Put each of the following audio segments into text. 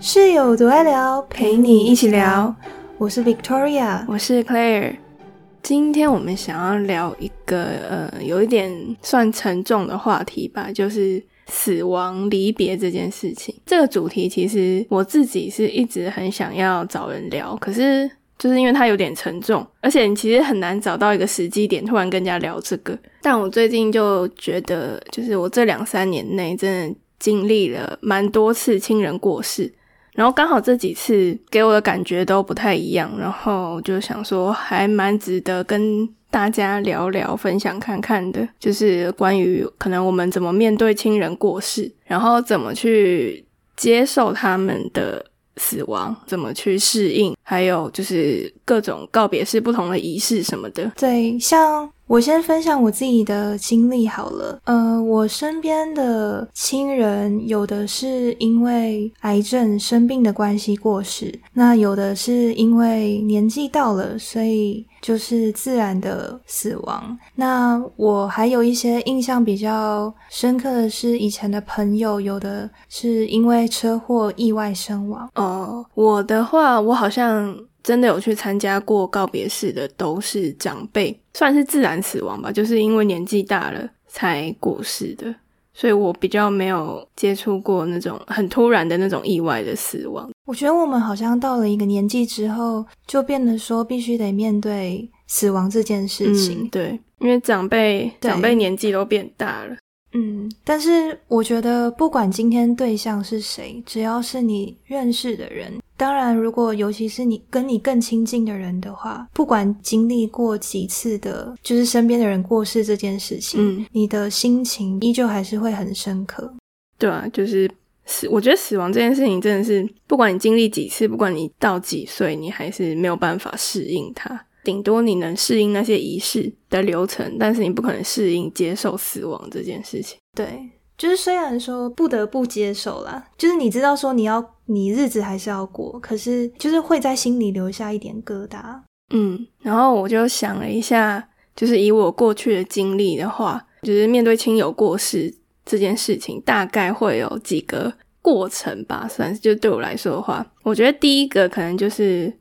室友多爱聊，陪你一起聊。我是 Victoria，我是 Claire。今天我们想要聊一个呃，有一点算沉重的话题吧，就是死亡离别这件事情。这个主题其实我自己是一直很想要找人聊，可是就是因为它有点沉重，而且你其实很难找到一个时机点突然跟人家聊这个。但我最近就觉得，就是我这两三年内真的经历了蛮多次亲人过世。然后刚好这几次给我的感觉都不太一样，然后就想说还蛮值得跟大家聊聊、分享看看的，就是关于可能我们怎么面对亲人过世，然后怎么去接受他们的死亡，怎么去适应，还有就是各种告别式、不同的仪式什么的。对，像。我先分享我自己的经历好了。呃，我身边的亲人有的是因为癌症生病的关系过世，那有的是因为年纪到了，所以就是自然的死亡。那我还有一些印象比较深刻的是以前的朋友，有的是因为车祸意外身亡。哦，我的话，我好像。真的有去参加过告别式的，都是长辈，算是自然死亡吧，就是因为年纪大了才过世的，所以我比较没有接触过那种很突然的那种意外的死亡。我觉得我们好像到了一个年纪之后，就变得说必须得面对死亡这件事情。对，因为长辈长辈年纪都变大了。嗯，但是我觉得不管今天对象是谁，只要是你认识的人。当然，如果尤其是你跟你更亲近的人的话，不管经历过几次的，就是身边的人过世这件事情，嗯，你的心情依旧还是会很深刻。对啊，就是死，我觉得死亡这件事情真的是，不管你经历几次，不管你到几岁，你还是没有办法适应它。顶多你能适应那些仪式的流程，但是你不可能适应接受死亡这件事情。对。就是虽然说不得不接受啦，就是你知道说你要你日子还是要过，可是就是会在心里留下一点疙瘩。嗯，然后我就想了一下，就是以我过去的经历的话，就是面对亲友过世这件事情，大概会有几个过程吧，算是就对我来说的话，我觉得第一个可能就是。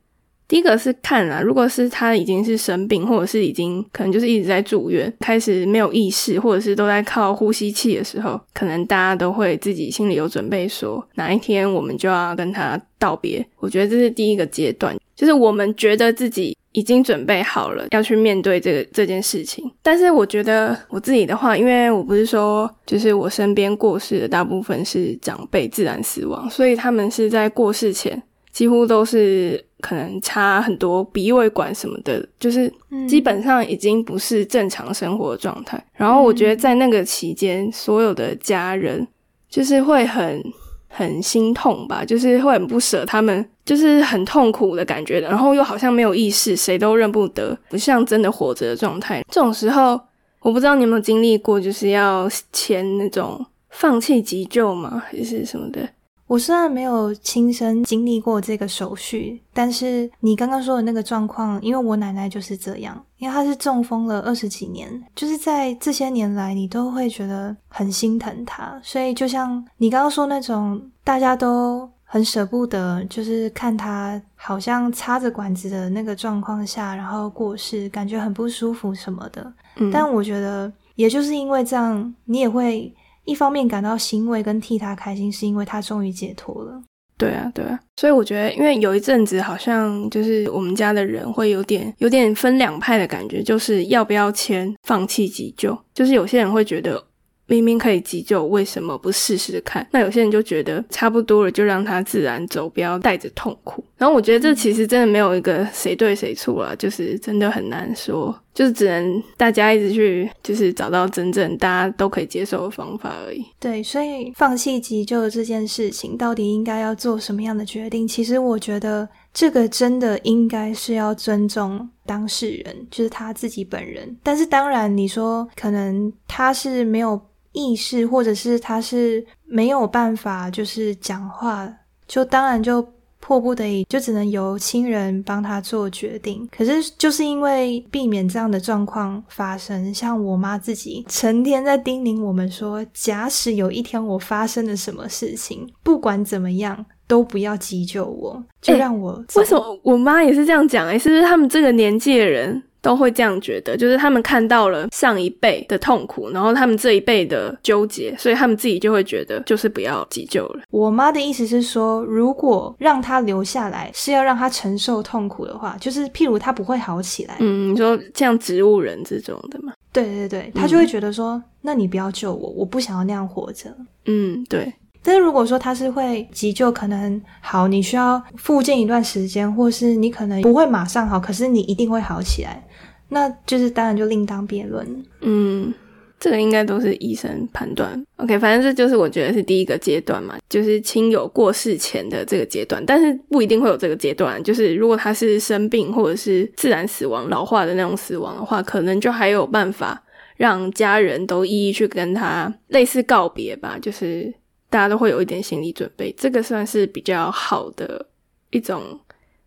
第一个是看啊，如果是他已经是生病，或者是已经可能就是一直在住院，开始没有意识，或者是都在靠呼吸器的时候，可能大家都会自己心里有准备，说哪一天我们就要跟他道别。我觉得这是第一个阶段，就是我们觉得自己已经准备好了要去面对这个这件事情。但是我觉得我自己的话，因为我不是说就是我身边过世的大部分是长辈自然死亡，所以他们是在过世前。几乎都是可能插很多鼻胃管什么的，就是基本上已经不是正常生活状态。然后我觉得在那个期间，所有的家人就是会很很心痛吧，就是会很不舍他们，就是很痛苦的感觉的。然后又好像没有意识，谁都认不得，不像真的活着的状态。这种时候，我不知道你有没有经历过，就是要签那种放弃急救嘛，还是什么的？我虽然没有亲身经历过这个手续，但是你刚刚说的那个状况，因为我奶奶就是这样，因为她是中风了二十几年，就是在这些年来，你都会觉得很心疼她。所以就像你刚刚说那种，大家都很舍不得，就是看她好像插着管子的那个状况下，然后过世，感觉很不舒服什么的。嗯但我觉得，也就是因为这样，你也会。一方面感到欣慰跟替他开心，是因为他终于解脱了。对啊，对啊，所以我觉得，因为有一阵子好像就是我们家的人会有点有点分两派的感觉，就是要不要签放弃急救，就是有些人会觉得。明明可以急救，为什么不试试看？那有些人就觉得差不多了，就让他自然走，不要带着痛苦。然后我觉得这其实真的没有一个谁对谁错啊，就是真的很难说，就是只能大家一直去，就是找到真正大家都可以接受的方法而已。对，所以放弃急救这件事情，到底应该要做什么样的决定？其实我觉得这个真的应该是要尊重当事人，就是他自己本人。但是当然，你说可能他是没有。意识，或者是他是没有办法，就是讲话，就当然就迫不得已就只能由亲人帮他做决定。可是就是因为避免这样的状况发生，像我妈自己成天在叮咛我们说，假使有一天我发生了什么事情，不管怎么样都不要急救我，就让我走。为什么我妈也是这样讲？哎，是不是他们这个年纪的人？都会这样觉得，就是他们看到了上一辈的痛苦，然后他们这一辈的纠结，所以他们自己就会觉得，就是不要急救了。我妈的意思是说，如果让他留下来是要让他承受痛苦的话，就是譬如他不会好起来。嗯，你说像植物人这种的嘛？对对对，他就会觉得说，那你不要救我，我不想要那样活着。嗯，对。但是如果说他是会急救，可能好，你需要复健一段时间，或是你可能不会马上好，可是你一定会好起来。那就是当然就另当别论。嗯，这个应该都是医生判断。OK，反正这就是我觉得是第一个阶段嘛，就是亲友过世前的这个阶段。但是不一定会有这个阶段，就是如果他是生病或者是自然死亡、老化的那种死亡的话，可能就还有办法让家人都一一去跟他类似告别吧，就是大家都会有一点心理准备。这个算是比较好的一种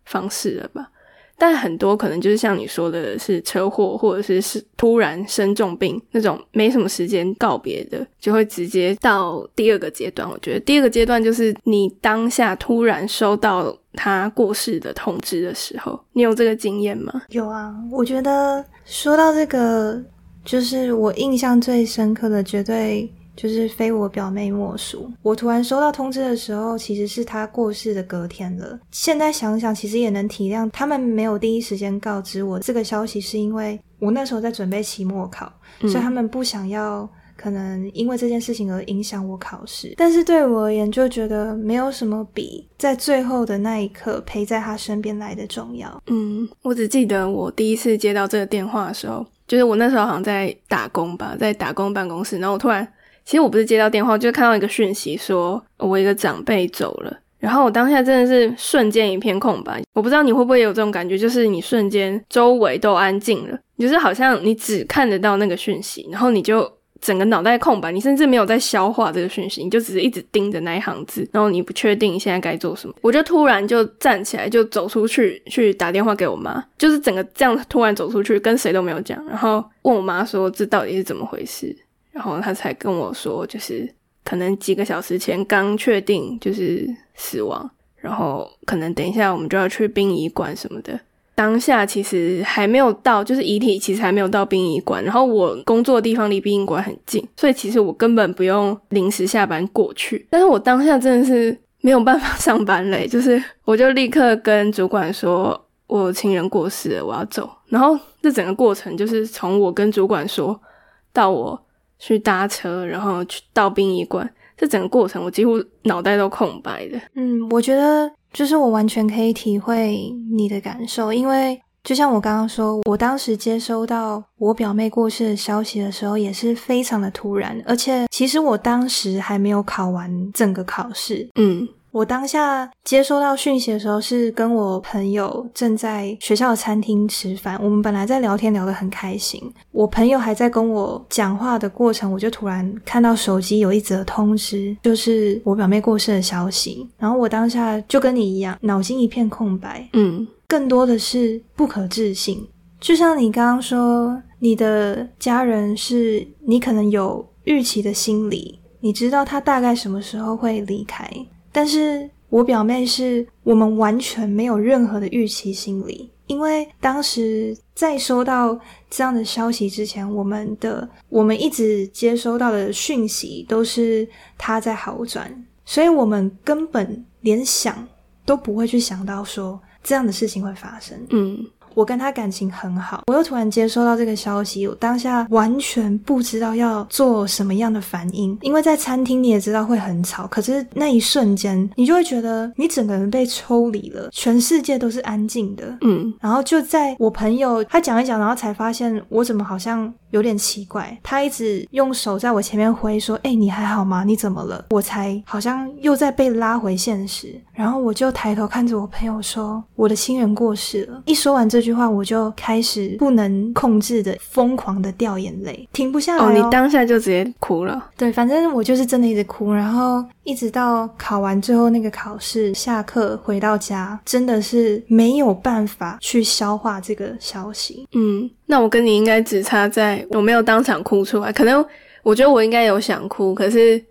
方式了吧。但很多可能就是像你说的，是车祸或者是是突然生重病那种，没什么时间告别的，就会直接到第二个阶段。我觉得第二个阶段就是你当下突然收到他过世的通知的时候，你有这个经验吗？有啊，我觉得说到这个，就是我印象最深刻的，绝对。就是非我表妹莫属。我突然收到通知的时候，其实是她过世的隔天了。现在想想，其实也能体谅他们没有第一时间告知我这个消息，是因为我那时候在准备期末考，所以他们不想要可能因为这件事情而影响我考试。但是对我而言，就觉得没有什么比在最后的那一刻陪在他身边来的重要。嗯，我只记得我第一次接到这个电话的时候，就是我那时候好像在打工吧，在打工办公室，然后我突然。其实我不是接到电话，就是看到一个讯息，说我一个长辈走了。然后我当下真的是瞬间一片空白。我不知道你会不会有这种感觉，就是你瞬间周围都安静了，就是好像你只看得到那个讯息，然后你就整个脑袋空白，你甚至没有在消化这个讯息，你就只是一直盯着那一行字，然后你不确定现在该做什么。我就突然就站起来，就走出去去打电话给我妈，就是整个这样突然走出去，跟谁都没有讲，然后问我妈说这到底是怎么回事。然后他才跟我说，就是可能几个小时前刚确定就是死亡，然后可能等一下我们就要去殡仪馆什么的。当下其实还没有到，就是遗体其实还没有到殡仪馆。然后我工作的地方离殡仪馆很近，所以其实我根本不用临时下班过去。但是我当下真的是没有办法上班嘞，就是我就立刻跟主管说，我亲人过世了，我要走。然后这整个过程就是从我跟主管说到我。去搭车，然后去到殡仪馆，这整个过程我几乎脑袋都空白的。嗯，我觉得就是我完全可以体会你的感受，因为就像我刚刚说，我当时接收到我表妹过世的消息的时候，也是非常的突然，而且其实我当时还没有考完整个考试。嗯。我当下接收到讯息的时候，是跟我朋友正在学校的餐厅吃饭。我们本来在聊天，聊得很开心。我朋友还在跟我讲话的过程，我就突然看到手机有一则通知，就是我表妹过世的消息。然后我当下就跟你一样，脑筋一片空白。嗯，更多的是不可置信。就像你刚刚说，你的家人是你可能有预期的心理，你知道他大概什么时候会离开。但是我表妹是我们完全没有任何的预期心理，因为当时在收到这样的消息之前，我们的我们一直接收到的讯息都是她在好转，所以我们根本连想都不会去想到说这样的事情会发生。嗯。我跟他感情很好，我又突然接收到这个消息，我当下完全不知道要做什么样的反应。因为在餐厅你也知道会很吵，可是那一瞬间你就会觉得你整个人被抽离了，全世界都是安静的。嗯，然后就在我朋友他讲一讲，然后才发现我怎么好像有点奇怪。他一直用手在我前面挥说：“哎，你还好吗？你怎么了？”我才好像又在被拉回现实。然后我就抬头看着我朋友说：“我的亲人过世了。”一说完这句。句话，我就开始不能控制的疯狂的掉眼泪，停不下来、哦。你当下就直接哭了？对，反正我就是真的一直哭，然后一直到考完最后那个考试，下课回到家，真的是没有办法去消化这个消息。嗯，那我跟你应该只差在我没有当场哭出来，可能我觉得我应该有想哭，可是。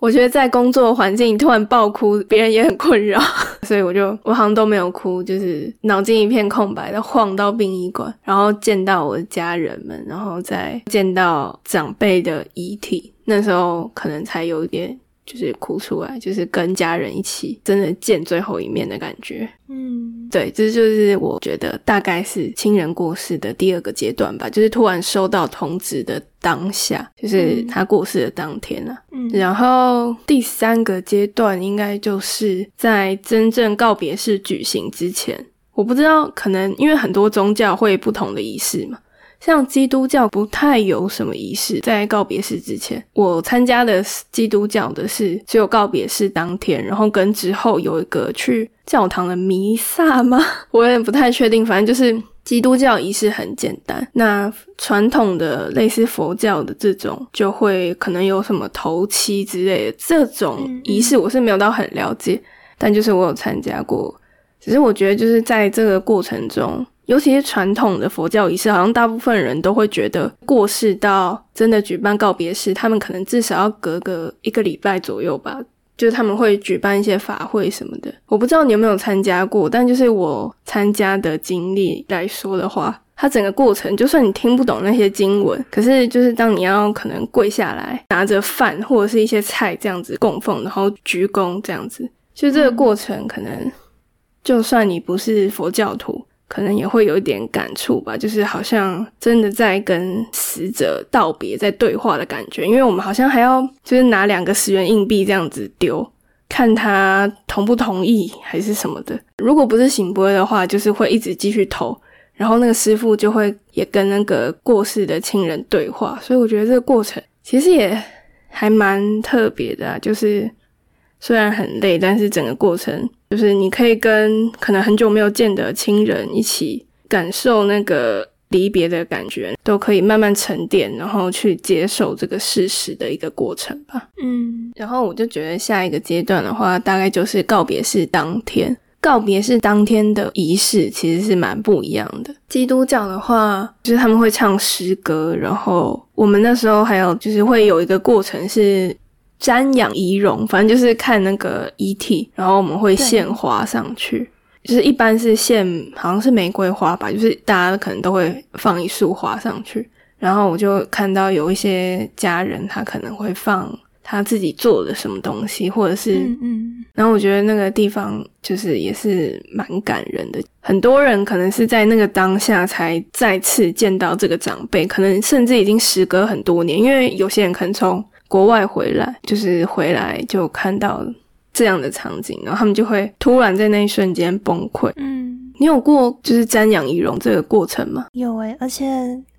我觉得在工作环境突然爆哭，别人也很困扰，所以我就我好像都没有哭，就是脑筋一片空白的晃到殡仪馆，然后见到我的家人们，然后再见到长辈的遗体，那时候可能才有一点。就是哭出来，就是跟家人一起真的见最后一面的感觉。嗯，对，这就是我觉得大概是亲人过世的第二个阶段吧，就是突然收到通知的当下，就是他过世的当天啊。嗯，然后第三个阶段应该就是在真正告别式举行之前，我不知道，可能因为很多宗教会不同的仪式嘛。像基督教不太有什么仪式，在告别式之前，我参加的基督教的是只有告别式当天，然后跟之后有一个去教堂的弥撒吗？我有点不太确定。反正就是基督教仪式很简单，那传统的类似佛教的这种，就会可能有什么头七之类的这种仪式，我是没有到很了解，但就是我有参加过。只是我觉得就是在这个过程中。尤其是传统的佛教仪式，好像大部分人都会觉得过世到真的举办告别式，他们可能至少要隔个一个礼拜左右吧。就是他们会举办一些法会什么的。我不知道你有没有参加过，但就是我参加的经历来说的话，它整个过程，就算你听不懂那些经文，可是就是当你要可能跪下来拿着饭或者是一些菜这样子供奉，然后鞠躬这样子，就这个过程，可能就算你不是佛教徒。可能也会有一点感触吧，就是好像真的在跟死者道别，在对话的感觉。因为我们好像还要就是拿两个十元硬币这样子丢，看他同不同意还是什么的。如果不是醒波的话，就是会一直继续投，然后那个师傅就会也跟那个过世的亲人对话。所以我觉得这个过程其实也还蛮特别的，就是虽然很累，但是整个过程。就是你可以跟可能很久没有见的亲人一起感受那个离别的感觉，都可以慢慢沉淀，然后去接受这个事实的一个过程吧。嗯，然后我就觉得下一个阶段的话，大概就是告别式当天。告别式当天的仪式其实是蛮不一样的。基督教的话，就是他们会唱诗歌，然后我们那时候还有就是会有一个过程是。瞻仰仪容，反正就是看那个遗体，然后我们会献花上去，就是一般是献，好像是玫瑰花吧，就是大家可能都会放一束花上去。然后我就看到有一些家人，他可能会放他自己做的什么东西，或者是，嗯，然后我觉得那个地方就是也是蛮感人的。很多人可能是在那个当下才再次见到这个长辈，可能甚至已经时隔很多年，因为有些人可能从。国外回来就是回来就看到这样的场景，然后他们就会突然在那一瞬间崩溃。嗯，你有过就是瞻仰仪容这个过程吗？有诶，而且。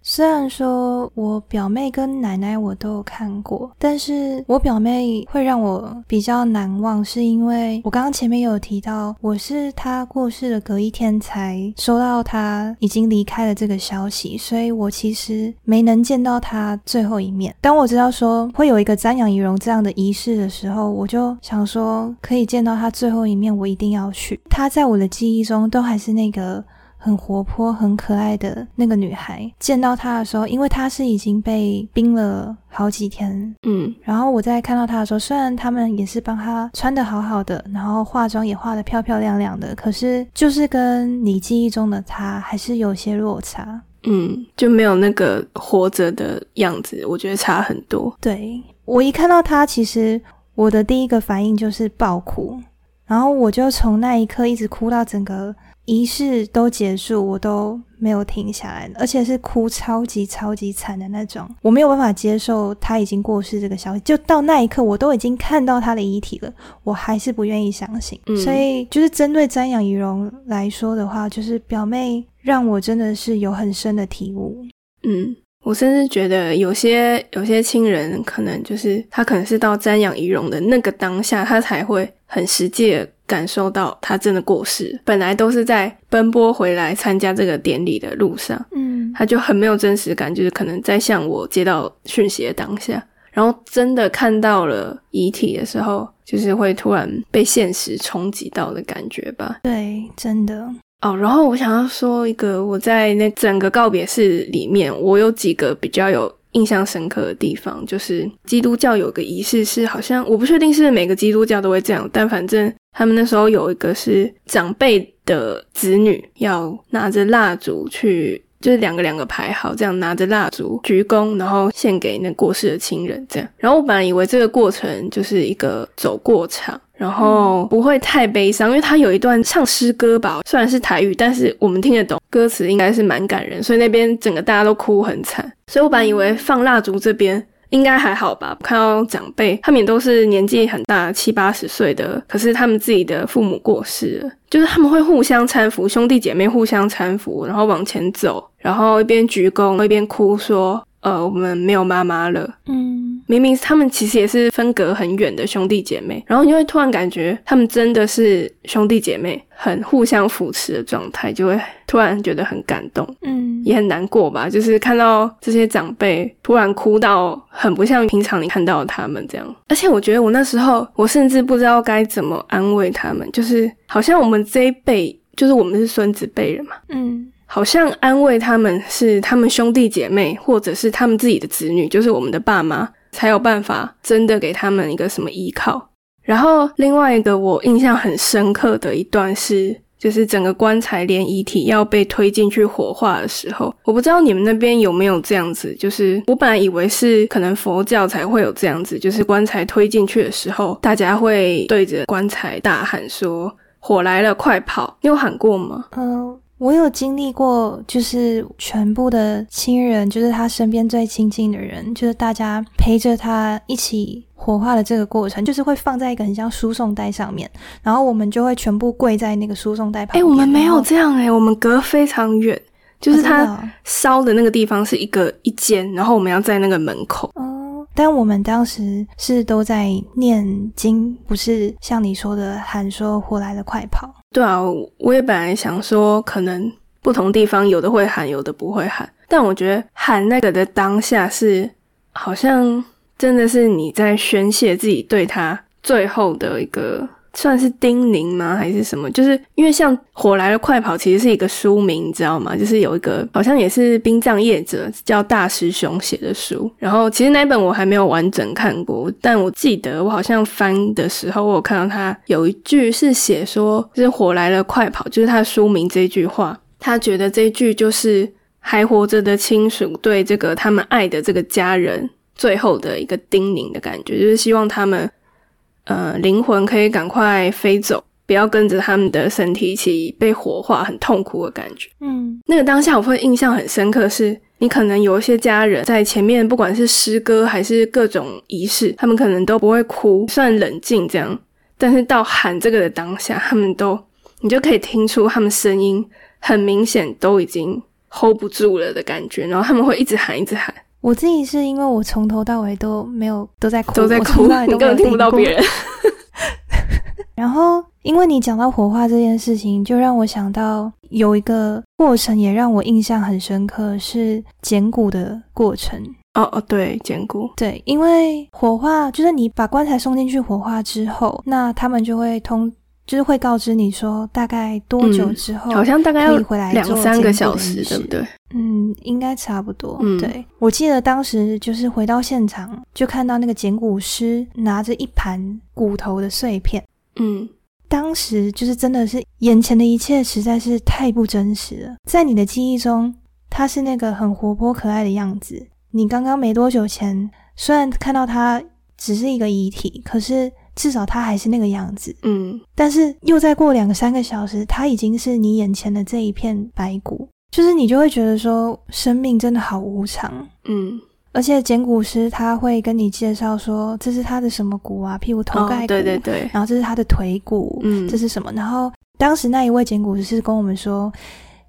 虽然说我表妹跟奶奶我都有看过，但是我表妹会让我比较难忘，是因为我刚刚前面有提到，我是她过世的隔一天才收到她已经离开了这个消息，所以我其实没能见到她最后一面。当我知道说会有一个瞻仰仪容这样的仪式的时候，我就想说可以见到她最后一面，我一定要去。她在我的记忆中都还是那个。很活泼、很可爱的那个女孩，见到她的时候，因为她是已经被冰了好几天，嗯，然后我在看到她的时候，虽然他们也是帮她穿的好好的，然后化妆也化的漂漂亮亮的，可是就是跟你记忆中的她还是有些落差，嗯，就没有那个活着的样子，我觉得差很多。对我一看到她，其实我的第一个反应就是爆哭，然后我就从那一刻一直哭到整个。仪式都结束，我都没有停下来，而且是哭超级超级惨的那种。我没有办法接受他已经过世这个消息，就到那一刻，我都已经看到他的遗体了，我还是不愿意相信。所以，就是针对瞻仰仪容来说的话，就是表妹让我真的是有很深的体悟。嗯，我甚至觉得有些有些亲人，可能就是他可能是到瞻仰仪容的那个当下，他才会很实际。感受到他真的过世。本来都是在奔波回来参加这个典礼的路上，嗯，他就很没有真实感，就是可能在向我接到讯息的当下，然后真的看到了遗体的时候，就是会突然被现实冲击到的感觉吧。对，真的。哦，然后我想要说一个，我在那整个告别式里面，我有几个比较有印象深刻的地方，就是基督教有个仪式是，好像我不确定是每个基督教都会这样，但反正他们那时候有一个是长辈的子女要拿着蜡烛去，就是两个两个排好，这样拿着蜡烛鞠躬，然后献给那过世的亲人，这样。然后我本来以为这个过程就是一个走过场。然后不会太悲伤，因为他有一段唱诗歌吧，虽然是台语，但是我们听得懂歌词，应该是蛮感人，所以那边整个大家都哭很惨。所以我本来以为放蜡烛这边应该还好吧，看到长辈他们也都是年纪很大，七八十岁的，可是他们自己的父母过世了，就是他们会互相搀扶，兄弟姐妹互相搀扶，然后往前走，然后一边鞠躬一边哭说。呃，我们没有妈妈了。嗯，明明他们其实也是分隔很远的兄弟姐妹，然后你会突然感觉他们真的是兄弟姐妹，很互相扶持的状态，就会突然觉得很感动，嗯，也很难过吧。就是看到这些长辈突然哭到很不像平常你看到他们这样，而且我觉得我那时候我甚至不知道该怎么安慰他们，就是好像我们这一辈，就是我们是孙子辈人嘛，嗯。好像安慰他们是他们兄弟姐妹，或者是他们自己的子女，就是我们的爸妈，才有办法真的给他们一个什么依靠。然后另外一个我印象很深刻的一段是，就是整个棺材连遗体要被推进去火化的时候，我不知道你们那边有没有这样子。就是我本来以为是可能佛教才会有这样子，就是棺材推进去的时候，大家会对着棺材大喊说：“火来了，快跑！”你有喊过吗？嗯。我有经历过，就是全部的亲人，就是他身边最亲近的人，就是大家陪着他一起火化的这个过程，就是会放在一个很像输送带上面，然后我们就会全部跪在那个输送带旁边。哎，我们没有这样哎，我们隔非常远，就是他烧的那个地方是一个一间，然后我们要在那个门口。哦，但我们当时是都在念经，不是像你说的喊说“火来了，快跑”。对啊，我也本来想说，可能不同地方有的会喊，有的不会喊。但我觉得喊那个的当下是，好像真的是你在宣泄自己对他最后的一个。算是叮咛吗，还是什么？就是因为像《火来了，快跑》其实是一个书名，你知道吗？就是有一个好像也是殡葬业者叫大师兄写的书。然后其实那本我还没有完整看过，但我记得我好像翻的时候，我有看到他有一句是写说，就是“火来了，快跑”，就是他书名这句话。他觉得这句就是还活着的亲属对这个他们爱的这个家人最后的一个叮咛的感觉，就是希望他们。呃，灵魂可以赶快飞走，不要跟着他们的身体一起被火化，很痛苦的感觉。嗯，那个当下我会印象很深刻，是你可能有一些家人在前面，不管是诗歌还是各种仪式，他们可能都不会哭，算冷静这样。但是到喊这个的当下，他们都你就可以听出他们声音很明显都已经 hold 不住了的感觉，然后他们会一直喊，一直喊。我自己是因为我从头到尾都没有都在哭，都在哭，你根本听不到别人。然后，因为你讲到火化这件事情，就让我想到有一个过程，也让我印象很深刻，是捡骨的过程。哦哦，对，捡骨，对，因为火化就是你把棺材送进去火化之后，那他们就会通。就是会告知你说大概多久之后，好像大概要回来两三个小时，对不对？嗯，应该差不多。嗯对，我记得当时就是回到现场，就看到那个捡骨师拿着一盘骨头的碎片。嗯，当时就是真的是眼前的一切实在是太不真实了。在你的记忆中，他是那个很活泼可爱的样子。你刚刚没多久前虽然看到他只是一个遗体，可是。至少他还是那个样子，嗯，但是又再过两三个小时，他已经是你眼前的这一片白骨，就是你就会觉得说，生命真的好无常，嗯，而且捡骨师他会跟你介绍说，这是他的什么骨啊，譬如头盖骨，对对对，然后这是他的腿骨，嗯，这是什么？然后当时那一位捡骨师是跟我们说，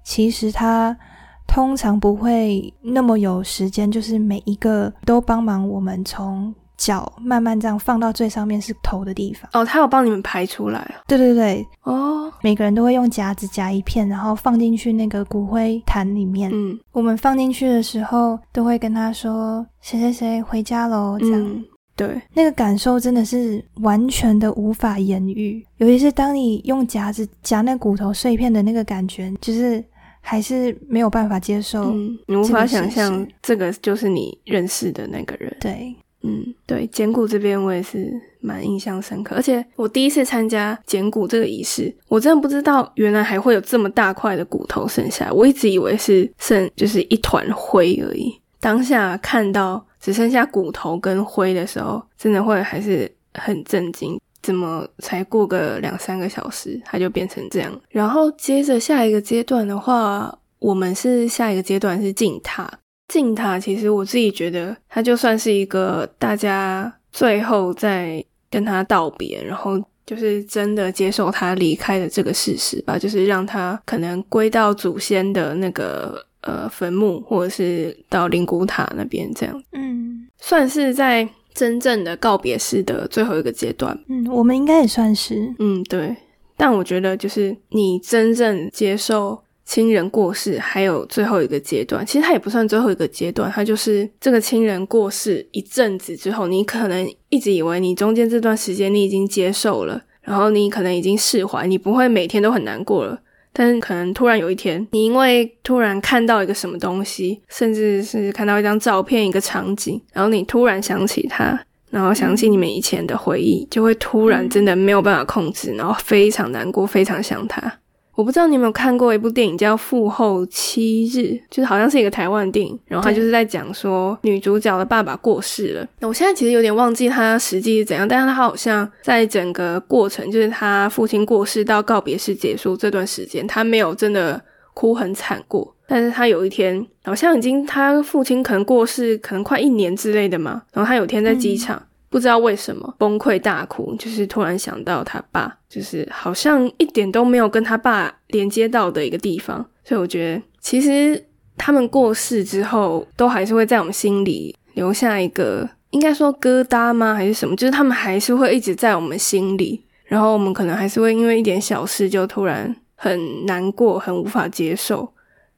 其实他通常不会那么有时间，就是每一个都帮忙我们从。脚慢慢这样放到最上面是头的地方。哦，他有帮你们排出来啊？对对对，哦，每个人都会用夹子夹一片，然后放进去那个骨灰坛里面。嗯我们放进去的时候，都会跟他说谁谁谁回家喽，这样。嗯，对，那个感受真的是完全的无法言喻，尤其是当你用夹子夹那骨头碎片的那个感觉，就是还是没有办法接受。嗯，你无法想象实这个就是你认识的那个人。对，嗯，对，捡骨这边我也是蛮印象深刻，而且我第一次参加捡骨这个仪式，我真的不知道原来还会有这么大块的骨头剩下，我一直以为是剩就是一团灰而已。当下看到只剩下骨头跟灰的时候，真的会还是很震惊。怎么才过个两三个小时，它就变成这样？然后接着下一个阶段的话，我们是下一个阶段是进塔。进塔其实我自己觉得，它就算是一个大家最后在跟他道别，然后就是真的接受他离开的这个事实吧，就是让他可能归到祖先的那个呃坟墓，或者是到灵骨塔那边这样，嗯算是在真正的告别式的最后一个阶段。嗯，我们应该也算是。嗯，对。但我觉得，就是你真正接受亲人过世，还有最后一个阶段，其实它也不算最后一个阶段，它就是这个亲人过世一阵子之后，你可能一直以为你中间这段时间你已经接受了，然后你可能已经释怀，你不会每天都很难过了。但是可能突然有一天，你因为突然看到一个什么东西，甚至是看到一张照片、一个场景，然后你突然想起他，然后想起你们以前的回忆，就会突然真的没有办法控制，然后非常难过，非常想他。我不知道你有没有看过一部电影叫《父后七日》，就是好像是一个台湾电影，然后它就是在讲说女主角的爸爸过世了。那我现在其实有点忘记他实际是怎样，但是他好像在整个过程，就是他父亲过世到告别式结束这段时间，他没有真的哭很惨过。但是他有一天好像已经他父亲可能过世，可能快一年之类的嘛，然后他有天在机场。不知道为什么崩溃大哭，就是突然想到他爸，就是好像一点都没有跟他爸连接到的一个地方，所以我觉得其实他们过世之后，都还是会在我们心里留下一个，应该说疙瘩吗？还是什么？就是他们还是会一直在我们心里，然后我们可能还是会因为一点小事就突然很难过，很无法接受。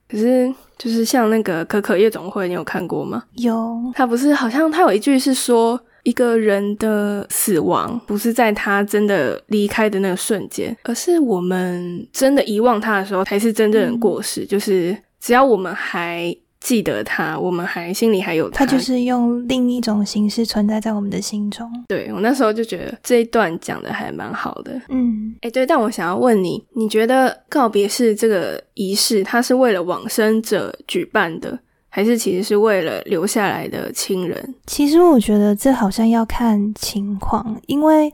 可是就是像那个《可可夜总会》，你有看过吗？有，他不是好像他有一句是说，一个人的死亡不是在他真的离开的那个瞬间，而是我们真的遗忘他的时候，才是真正的过世。就是只要我们还记得他，我们还心里还有他就是用另一种形式存在在我们的心中。对我那时候就觉得这一段讲的还蛮好的。嗯，哎，对，但我想要问你，你觉得告别式这个仪式，它是为了往生者举办的，还是其实是为了留下来的亲人？其实我觉得这好像要看情况，因为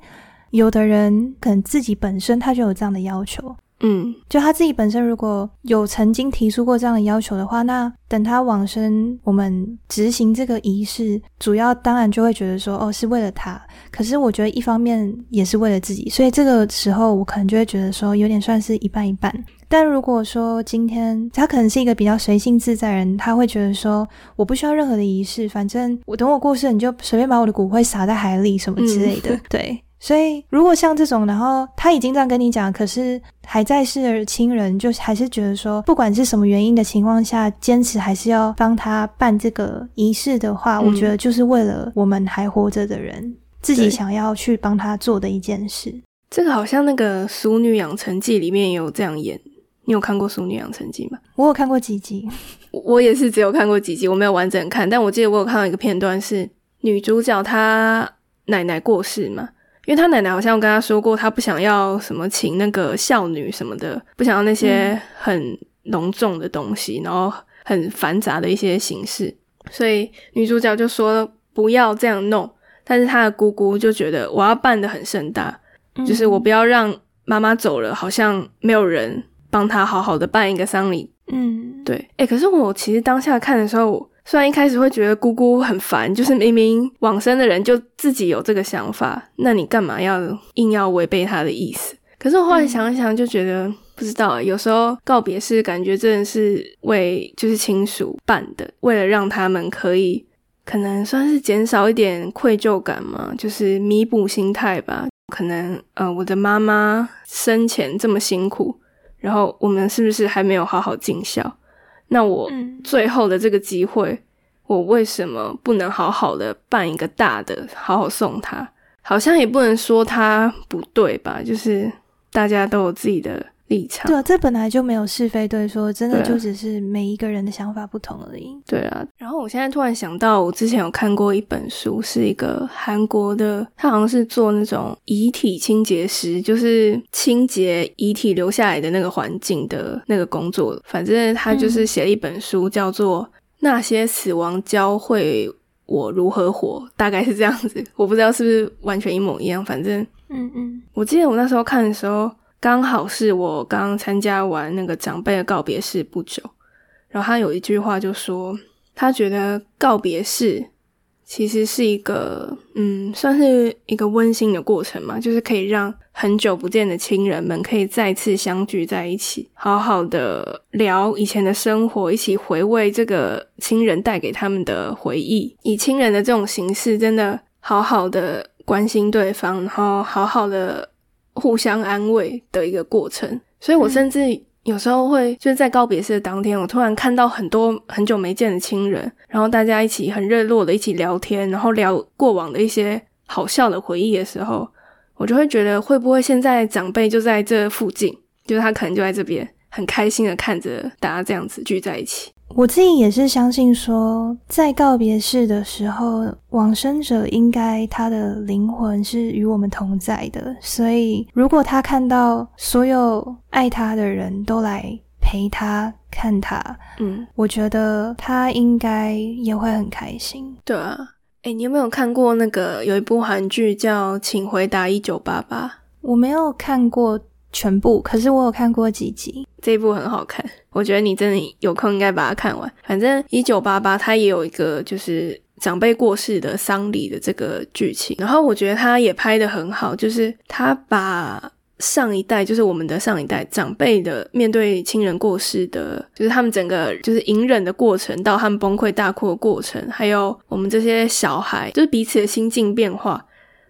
有的人可能自己本身他就有这样的要求，嗯就他自己本身如果有曾经提出过这样的要求的话，那等他往生，我们执行这个仪式，主要当然就会觉得说，哦，是为了他。可是我觉得一方面也是为了自己，所以这个时候我可能就会觉得说，有点算是一半一半。但如果说今天他可能是一个比较随性自在人，他会觉得说，我不需要任何的仪式，反正我等我过世了，你就随便把我的骨灰撒在海里什么之类的，对。所以，如果像这种，然后他已经这样跟你讲，可是还在世的亲人就还是觉得说，不管是什么原因的情况下，坚持还是要帮他办这个仪式的话，嗯我觉得就是为了我们还活着的人自己想要去帮他做的一件事。这个好像那个《熟女养成记》里面也有这样演。你有看过《俗女养成记》吗？我有看过几集，我我也是只有看过几集，我没有完整看。但我记得我有看到一个片段是女主角她奶奶过世嘛，因为她奶奶好像跟她说过，她不想要什么请那个孝女什么的，不想要那些很隆重的东西，然后很繁杂的一些形式，所以女主角就说不要这样弄。但是她的姑姑就觉得我要办的很盛大，就是我不要让妈妈走了，好像没有人帮他好好的办一个丧礼。嗯，对，哎、可是我其实当下看的时候，虽然一开始会觉得姑姑很烦，就是明明往生的人就自己有这个想法，那你干嘛要硬要违背他的意思？可是我后来想一想，就觉得、不知道欸，有时候告别式感觉真的是为就是亲属办的，为了让他们可以可能算是减少一点愧疚感嘛，就是弥补心态吧。可能呃，我的妈妈生前这么辛苦，然后我们是不是还没有好好尽孝？那我最后的这个机会，我为什么不能好好的办一个大的，好好送他？好像也不能说他不对吧？就是大家都有自己的。立场对啊，这本来就没有是非对错，真的就只是每一个人的想法不同而已。对啊，然后我现在突然想到，我之前有看过一本书，是一个韩国的，他好像是做那种遗体清洁师，就是清洁遗体留下来的那个环境的那个工作。反正他就是写了一本书，叫做《那些死亡教会我如何活》，大概是这样子。我不知道是不是完全一模一样，反正嗯嗯，我记得我那时候看的时候。刚好是我刚参加完那个长辈的告别式不久，然后他有一句话就说，他觉得告别式其实是一个，嗯，算是一个温馨的过程嘛，就是可以让很久不见的亲人们可以再次相聚在一起，好好的聊以前的生活，一起回味这个亲人带给他们的回忆，以亲人的这种形式，真的好好的关心对方，然后好好的。互相安慰的一个过程，所以我甚至有时候会就是在告别式的当天，我突然看到很多很久没见的亲人，然后大家一起很热络的一起聊天，然后聊过往的一些好笑的回忆的时候，我就会觉得会不会现在长辈就在这附近，就是他可能就在这边，很开心的看着大家这样子聚在一起。我自己也是相信说，在告别式的时候，往生者应该他的灵魂是与我们同在的。所以，如果他看到所有爱他的人都来陪他看他，嗯，我觉得他应该也会很开心。对啊，哎，你有没有看过那个有一部韩剧叫《请回答一九八八》？我没有看过全部，可是我有看过几集。这一部很好看，我觉得你真的有空应该把它看完。反正一九八八它也有一个就是长辈过世的丧礼的这个剧情，然后我觉得他也拍的很好，就是他把上一代，就是我们的上一代长辈的面对亲人过世的，就是他们整个就是隐忍的过程，到他们崩溃大哭的过程，还有我们这些小孩，就是彼此的心境变化，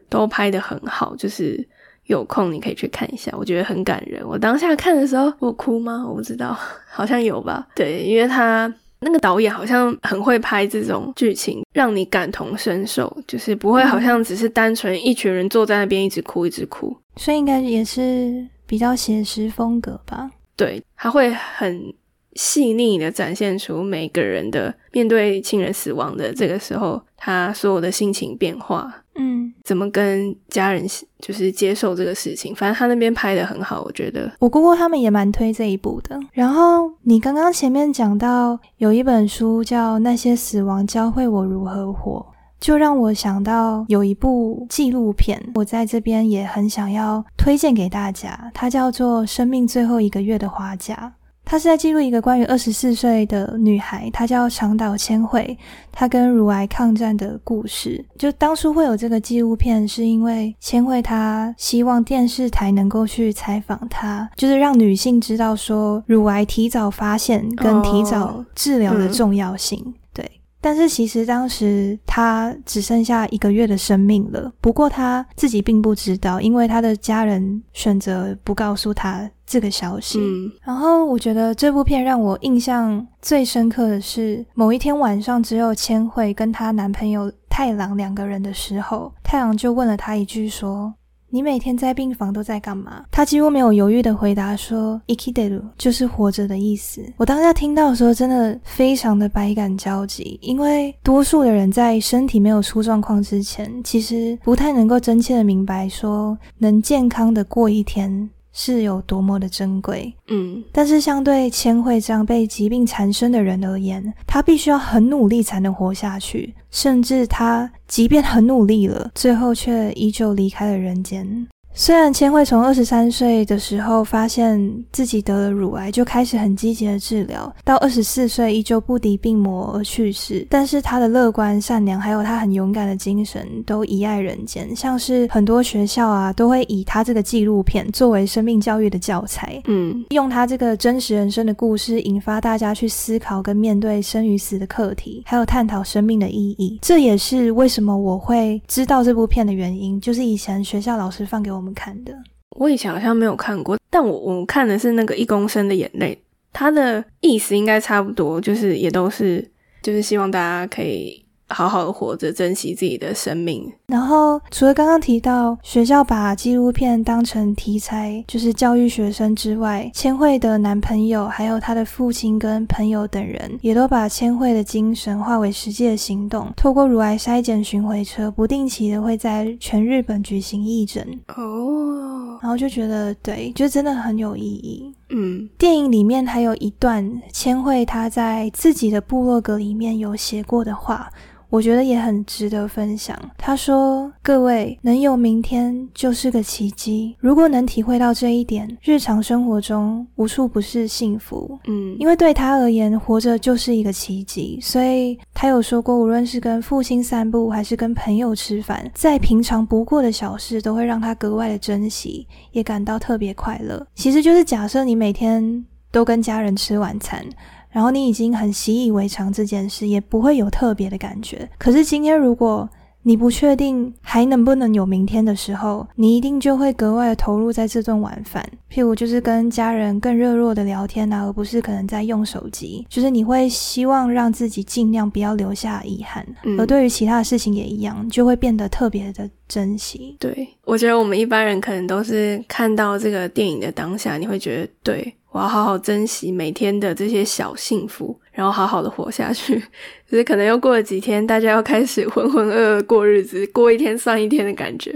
都拍的很好，就是。有空你可以去看一下，我觉得很感人。我当下看的时候，我哭吗？我不知道，好像有吧。对，因为他那个导演好像很会拍这种剧情，让你感同身受，就是不会好像只是单纯一群人坐在那边一直哭一直哭。所以应该也是比较写实风格吧？对，他会很细腻的展现出每个人的面对亲人死亡的这个时候，他所有的心情变化。嗯，怎么跟家人就是接受这个事情？反正他那边拍的很好，我觉得。我姑姑他们也蛮推这一部的。然后你刚刚前面讲到有一本书叫《那些死亡教会我如何活》，就让我想到有一部纪录片，我在这边也很想要推荐给大家，它叫做《生命最后一个月的花甲》。他是在记录一个关于二十四岁的女孩，她叫长岛千惠，她跟乳癌抗战的故事。就当初会有这个纪录片，是因为千惠她希望电视台能够去采访她，就是让女性知道说乳癌提早发现跟提早治疗的重要性。对，但是其实当时她只剩下一个月的生命了，不过她自己并不知道，因为她的家人选择不告诉她。这个消息，然后我觉得这部片让我印象最深刻的是，某一天晚上，只有千惠跟她男朋友太郎两个人的时候，太郎就问了她一句说：“你每天在病房都在干嘛？”他几乎没有犹豫的回答说：“ikideru 就是活着的意思。”我当下听到的时候，真的非常的百感交集，因为多数的人在身体没有出状况之前，其实不太能够真切的明白说能健康的过一天。是有多么的珍贵，嗯，但是相对千惠这样被疾病缠身的人而言，他必须要很努力才能活下去，甚至他即便很努力了，最后却依旧离开了人间。虽然千惠从二十三岁的时候发现自己得了乳癌，就开始很积极的治疗，到二十四岁依旧不敌病魔而去世，但是她的乐观、善良，还有她很勇敢的精神，都遗爱人间。像是很多学校啊，都会以她这个纪录片作为生命教育的教材，嗯，用她这个真实人生的故事，引发大家去思考跟面对生与死的课题，还有探讨生命的意义。这也是为什么我会知道这部片的原因，就是以前学校老师放给我。我们看的，我以前好像没有看过，但我我看的是那个一公升的眼泪，它的意思应该差不多，就是也都是，就是希望大家可以。好好的活着，珍惜自己的生命。然后，除了刚刚提到学校把纪录片当成题材，就是教育学生之外，千惠的男朋友，还有她的父亲跟朋友等人，也都把千惠的精神化为实际的行动。透过乳癌筛检巡回车，不定期的会在全日本举行义诊。哦，然后就觉得，对，就真的很有意义。嗯，电影里面还有一段千惠她在自己的部落格里面有写过的话。我觉得也很值得分享。他说：“各位能有明天就是个奇迹。如果能体会到这一点，日常生活中无处不是幸福。嗯，因为对他而言，活着就是一个奇迹。所以他有说过，无论是跟父亲散步，还是跟朋友吃饭，再平常不过的小事，都会让他格外的珍惜，也感到特别快乐。其实就是假设你每天都跟家人吃晚餐。”然后你已经很习以为常这件事，也不会有特别的感觉。可是今天，如果你不确定还能不能有明天的时候，你一定就会格外的投入在这顿晚饭。譬如就是跟家人更热络的聊天啊，而不是可能在用手机。就是你会希望让自己尽量不要留下遗憾。而对于其他的事情也一样，就会变得特别的珍惜。对我觉得我们一般人可能都是看到这个电影的当下，你会觉得对。我要好好珍惜每天的这些小幸福，然后好好的活下去。只是可能又过了几天，大家要开始浑浑噩噩过日子，过一天算一天的感觉。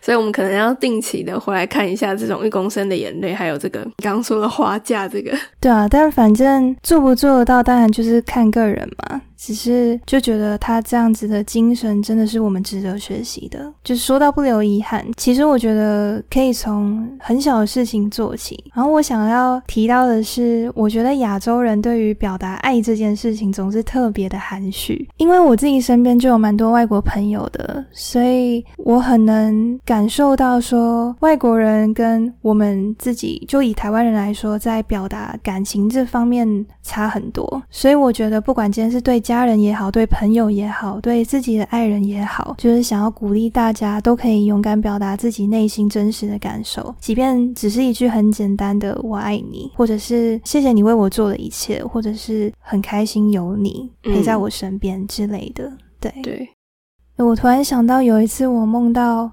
所以，我们可能要定期的回来看一下这种一公升的眼泪，还有这个刚刚说的花架这个。对啊，但反正做不做得到，当然就是看个人嘛。只是就觉得他这样子的精神真的是我们值得学习的。就是说到不留遗憾，其实我觉得可以从很小的事情做起。然后我想要提到的是，我觉得亚洲人对于表达爱这件事情总是特别的含蓄。因为我自己身边就有蛮多外国朋友的，所以我很能感受到说外国人跟我们自己，就以台湾人来说，在表达感情这方面差很多。所以我觉得，不管今天是对家人也好，对朋友也好，对自己的爱人也好，就是想要鼓励大家都可以勇敢表达自己内心真实的感受，即便只是一句很简单的“我爱你”，或者是“谢谢你为我做的一切”，或者是很开心有你陪在我身边之类的。对对，我突然想到有一次我梦到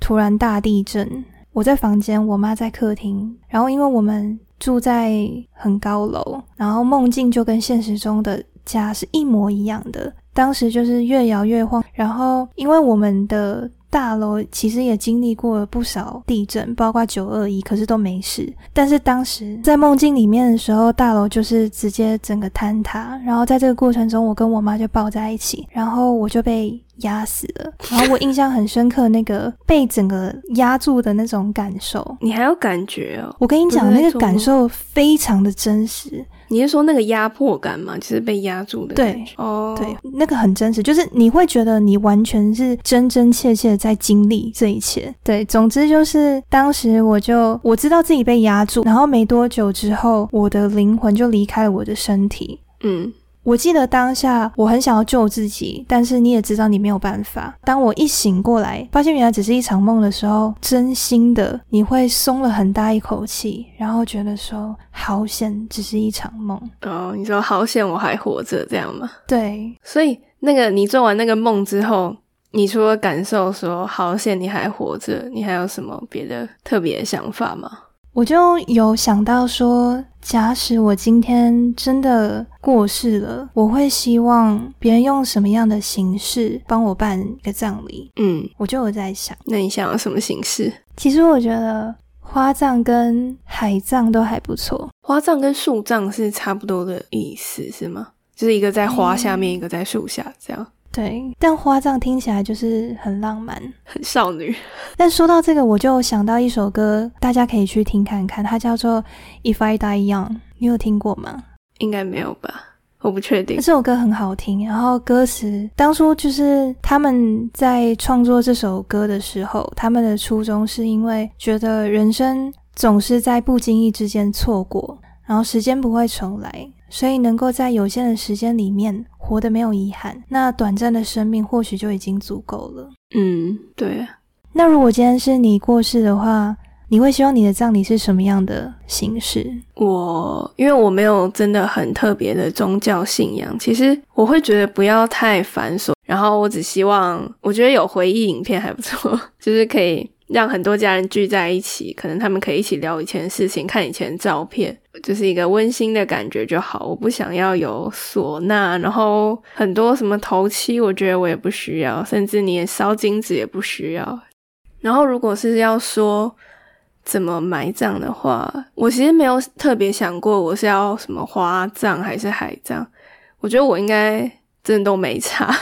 突然大地震，我在房间，我妈在客厅，然后因为我们住在很高楼，然后梦境就跟现实中的。家是一模一样的，当时就是越摇越晃，然后因为我们的大楼其实也经历过了不少地震，包括九二一，可是都没事。但是当时在梦境里面的时候，大楼就是直接整个坍塌，然后在这个过程中，我跟我妈就抱在一起，然后我就被压死了。然后我印象很深刻，那个被整个压住的那种感受，你还有感觉哦？我跟你讲，那个感受非常的真实。你是说那个压迫感吗？就是被压住的感觉。哦，对，那个很真实，就是你会觉得你完全是真真切切在经历这一切。对，总之就是当时我就我知道自己被压住，然后没多久之后，我的灵魂就离开了我的身体。嗯。我记得当下我很想要救自己，但是你也知道你没有办法。当我一醒过来，发现原来只是一场梦的时候，真心的你会松了很大一口气，然后觉得说好险，只是一场梦。哦，你说好险我还活着，这样吗？对。所以那个你做完那个梦之后，你除了感受说好险你还活着，你还有什么别的特别的想法吗？我就有想到说，假使我今天真的过世了，我会希望别人用什么样的形式帮我办一个葬礼？嗯，我就有在想，那你想要什么形式？其实我觉得花葬跟海葬都还不错。花葬跟树葬是差不多的意思，是吗？就是一个在花下面，一个在树下，这样。对，但花葬听起来就是很浪漫，很少女。但说到这个，我就想到一首歌，大家可以去听看看，它叫做《If I Die Young》，你有听过吗？应该没有吧，我不确定。这首歌很好听，然后歌词当初就是他们在创作这首歌的时候，他们的初衷是因为觉得人生总是在不经意之间错过，然后时间不会重来。所以能够在有限的时间里面活得没有遗憾，那短暂的生命或许就已经足够了。嗯，对。那如果今天是你过世的话，你会希望你的葬礼是什么样的形式？我因为我没有真的很特别的宗教信仰，其实我会觉得不要太繁琐。然后我只希望，我觉得有回忆影片还不错，就是可以。让很多家人聚在一起，可能他们可以一起聊以前的事情，看以前的照片，就是一个温馨的感觉就好。我不想要有唢呐，然后很多什么头七，我觉得我也不需要，甚至你也烧金子也不需要。然后如果是要说怎么埋葬的话，我其实没有特别想过我是要什么花葬还是海葬，我觉得我应该真的都没差。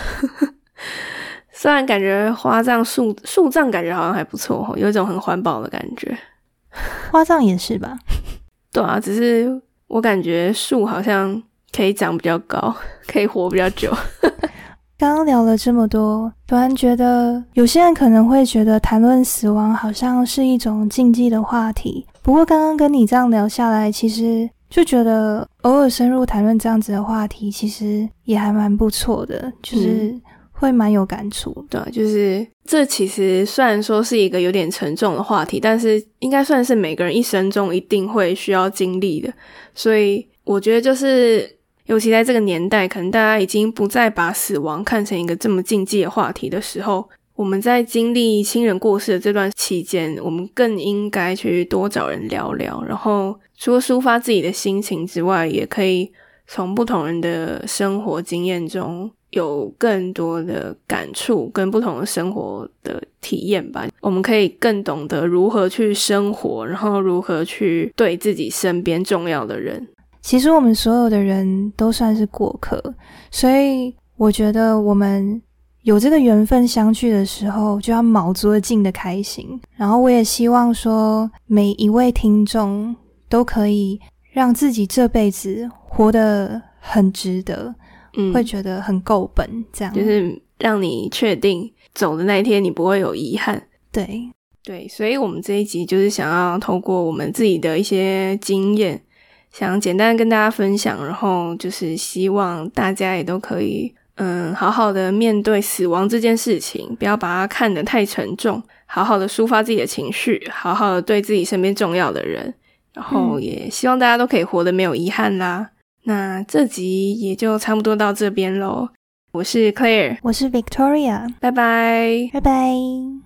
虽然感觉花葬、树树葬感觉好像还不错，有一种很环保的感觉。花葬也是吧？对啊，只是我感觉树好像可以长比较高，可以活比较久。刚刚聊了这么多，突然觉得有些人可能会觉得谈论死亡好像是一种禁忌的话题。不过刚刚跟你这样聊下来，其实就觉得偶尔深入谈论这样子的话题，其实也还蛮不错的，就是。会蛮有感触，对，就是这其实虽然说是一个有点沉重的话题，但是应该算是每个人一生中一定会需要经历的。所以我觉得，就是尤其在这个年代，可能大家已经不再把死亡看成一个这么禁忌的话题的时候，我们在经历亲人过世的这段期间，我们更应该去多找人聊聊，然后除了抒发自己的心情之外，也可以从不同人的生活经验中。有更多的感触跟不同的生活的体验吧，我们可以更懂得如何去生活，然后如何去对自己身边重要的人。其实我们所有的人都算是过客，所以我觉得我们有这个缘分相聚的时候，就要卯足了劲的开心。然后我也希望说，每一位听众都可以让自己这辈子活得很值得。会觉得很够本，这样就是让你确定走的那一天你不会有遗憾。对对，所以我们这一集就是想要透过我们自己的一些经验，想简单跟大家分享，然后就是希望大家也都可以嗯好好的面对死亡这件事情，不要把它看得太沉重，好好的抒发自己的情绪，好好的对自己身边重要的人，然后也希望大家都可以活得没有遗憾啦。那这集也就差不多到这边喽。我是 Claire，我是 Victoria，拜拜，拜拜。